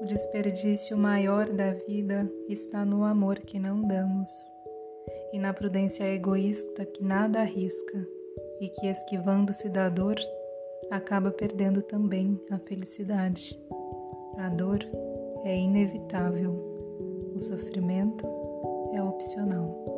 O desperdício maior da vida está no amor que não damos e na prudência egoísta que nada arrisca e que, esquivando-se da dor, acaba perdendo também a felicidade. A dor é inevitável, o sofrimento é opcional.